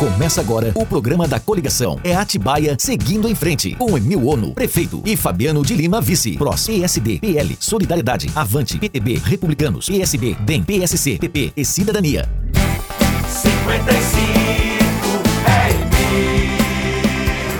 Começa agora o programa da coligação. É Atibaia seguindo em frente. Com Emil Ono, prefeito, e Fabiano de Lima, vice. PROS, PSD, PL, Solidariedade, Avante, PTB, Republicanos, PSB, DEM, PSC, PP e Cidadania. 55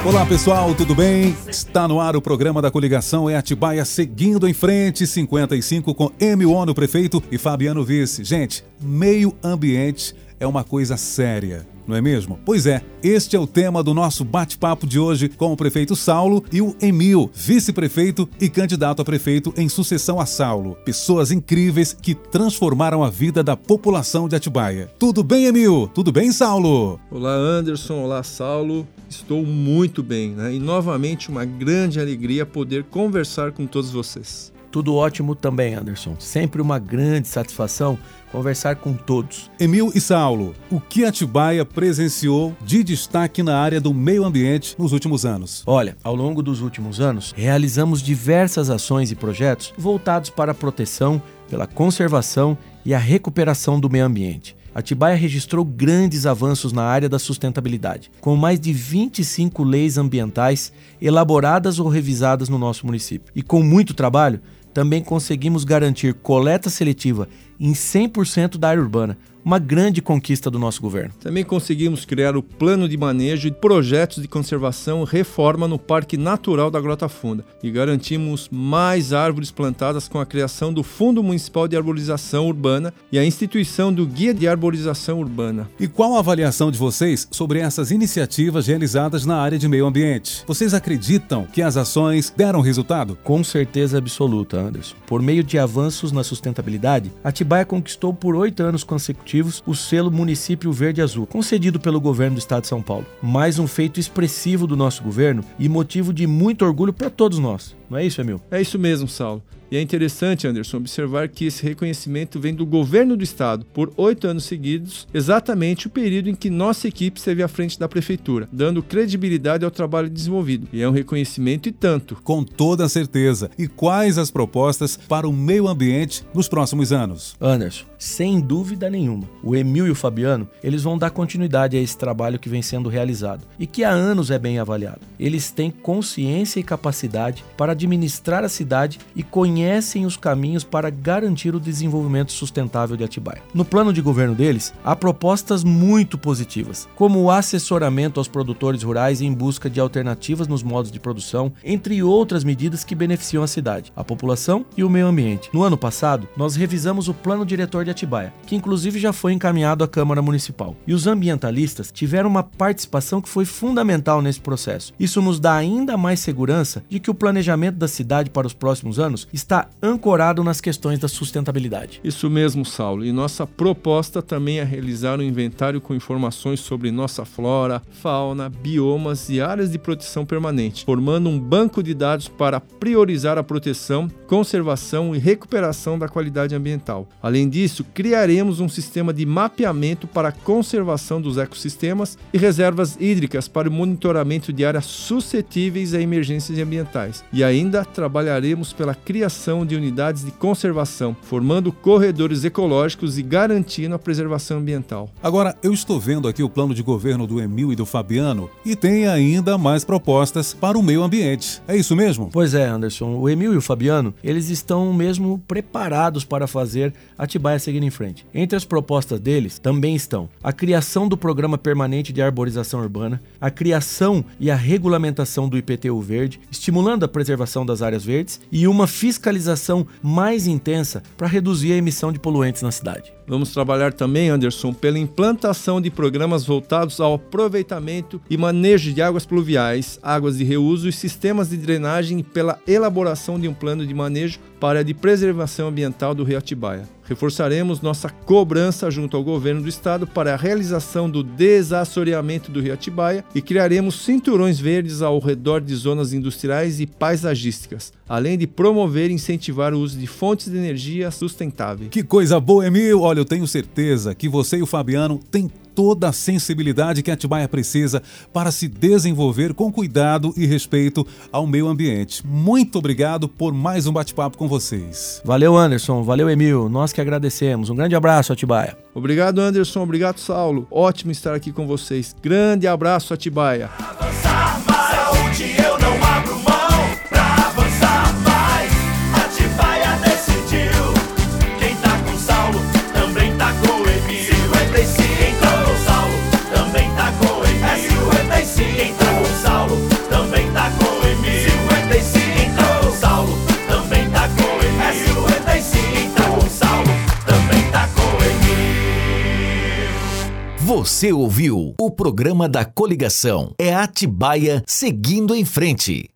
Olá pessoal, tudo bem? Está no ar o programa da coligação É Atibaia seguindo em frente, 55 com Emil Ono, prefeito e Fabiano vice. Gente, meio ambiente é uma coisa séria não é mesmo? Pois é, este é o tema do nosso bate-papo de hoje com o prefeito Saulo e o Emil, vice-prefeito e candidato a prefeito em sucessão a Saulo. Pessoas incríveis que transformaram a vida da população de Atibaia. Tudo bem, Emil? Tudo bem, Saulo? Olá, Anderson. Olá, Saulo. Estou muito bem, né? E novamente uma grande alegria poder conversar com todos vocês. Tudo ótimo também, Anderson. Sempre uma grande satisfação conversar com todos. Emil e Saulo, o que Atibaia presenciou de destaque na área do meio ambiente nos últimos anos? Olha, ao longo dos últimos anos, realizamos diversas ações e projetos voltados para a proteção, pela conservação e a recuperação do meio ambiente. Atibaia registrou grandes avanços na área da sustentabilidade, com mais de 25 leis ambientais elaboradas ou revisadas no nosso município. E com muito trabalho, também conseguimos garantir coleta seletiva em 100% da área urbana, uma grande conquista do nosso governo. Também conseguimos criar o plano de manejo e projetos de conservação e reforma no Parque Natural da Grota Funda e garantimos mais árvores plantadas com a criação do Fundo Municipal de Arborização Urbana e a instituição do Guia de Arborização Urbana. E qual a avaliação de vocês sobre essas iniciativas realizadas na área de meio ambiente? Vocês acreditam que as ações deram resultado? Com certeza absoluta, Anderson. Por meio de avanços na sustentabilidade, Atibaia conquistou por oito anos consecutivos o selo Município Verde Azul, concedido pelo governo do estado de São Paulo. Mais um feito expressivo do nosso governo e motivo de muito orgulho para todos nós. Não é isso, Emil? É isso mesmo, Saulo. E é interessante, Anderson, observar que esse reconhecimento vem do governo do estado por oito anos seguidos, exatamente o período em que nossa equipe esteve à frente da prefeitura, dando credibilidade ao trabalho desenvolvido. E é um reconhecimento e tanto. Com toda certeza. E quais as propostas para o meio ambiente nos próximos anos? Anderson, sem dúvida nenhuma, o Emil e o Fabiano, eles vão dar continuidade a esse trabalho que vem sendo realizado e que há anos é bem avaliado. Eles têm consciência e capacidade para administrar a cidade e conhecem os caminhos para garantir o desenvolvimento sustentável de Atibaia. No plano de governo deles, há propostas muito positivas, como o assessoramento aos produtores rurais em busca de alternativas nos modos de produção, entre outras medidas que beneficiam a cidade, a população e o meio ambiente. No ano passado, nós revisamos o plano diretor de Atibaia, que inclusive já foi encaminhado à Câmara Municipal. E os ambientalistas tiveram uma participação que foi fundamental nesse processo. Isso nos dá ainda mais segurança de que o planejamento da cidade para os próximos anos está ancorado nas questões da sustentabilidade. Isso mesmo, Saulo. E nossa proposta também é realizar um inventário com informações sobre nossa flora, fauna, biomas e áreas de proteção permanente, formando um banco de dados para priorizar a proteção, conservação e recuperação da qualidade ambiental. Além disso, criaremos um sistema de mapeamento para a conservação dos ecossistemas e reservas hídricas para o monitoramento de áreas suscetíveis a emergências ambientais. E ainda trabalharemos pela criação de unidades de conservação, formando corredores ecológicos e garantindo a preservação ambiental. Agora, eu estou vendo aqui o plano de governo do Emil e do Fabiano e tem ainda mais propostas para o meio ambiente. É isso mesmo? Pois é, Anderson. O Emil e o Fabiano, eles estão mesmo preparados para fazer Atibaia seguir em frente. Entre as propostas deles também estão a criação do Programa Permanente de Arborização Urbana, a criação e a regulamentação do IPTU verde, estimulando a preservação das áreas verdes e uma fiscalização mais intensa para reduzir a emissão de poluentes na cidade. Vamos trabalhar também, Anderson, pela implantação de programas voltados ao aproveitamento e manejo de águas pluviais, águas de reuso e sistemas de drenagem e pela elaboração de um plano de manejo para a de preservação ambiental do Rio Atibaia. Reforçaremos nossa cobrança junto ao governo do estado para a realização do desassoreamento do Rio Atibaia e criaremos cinturões verdes ao redor de zonas industriais e paisagísticas, além de promover e incentivar o uso de fontes de energia sustentáveis. Que coisa boa, Emil! Olha, eu tenho certeza que você e o Fabiano têm toda a sensibilidade que Atibaia precisa para se desenvolver com cuidado e respeito ao meio ambiente. Muito obrigado por mais um bate-papo com vocês. Valeu, Anderson. Valeu, Emil. Nós que agradecemos. Um grande abraço, Atibaia. Obrigado, Anderson. Obrigado, Saulo. Ótimo estar aqui com vocês. Grande abraço, Atibaia. Você ouviu o programa da coligação. É Atibaia seguindo em frente.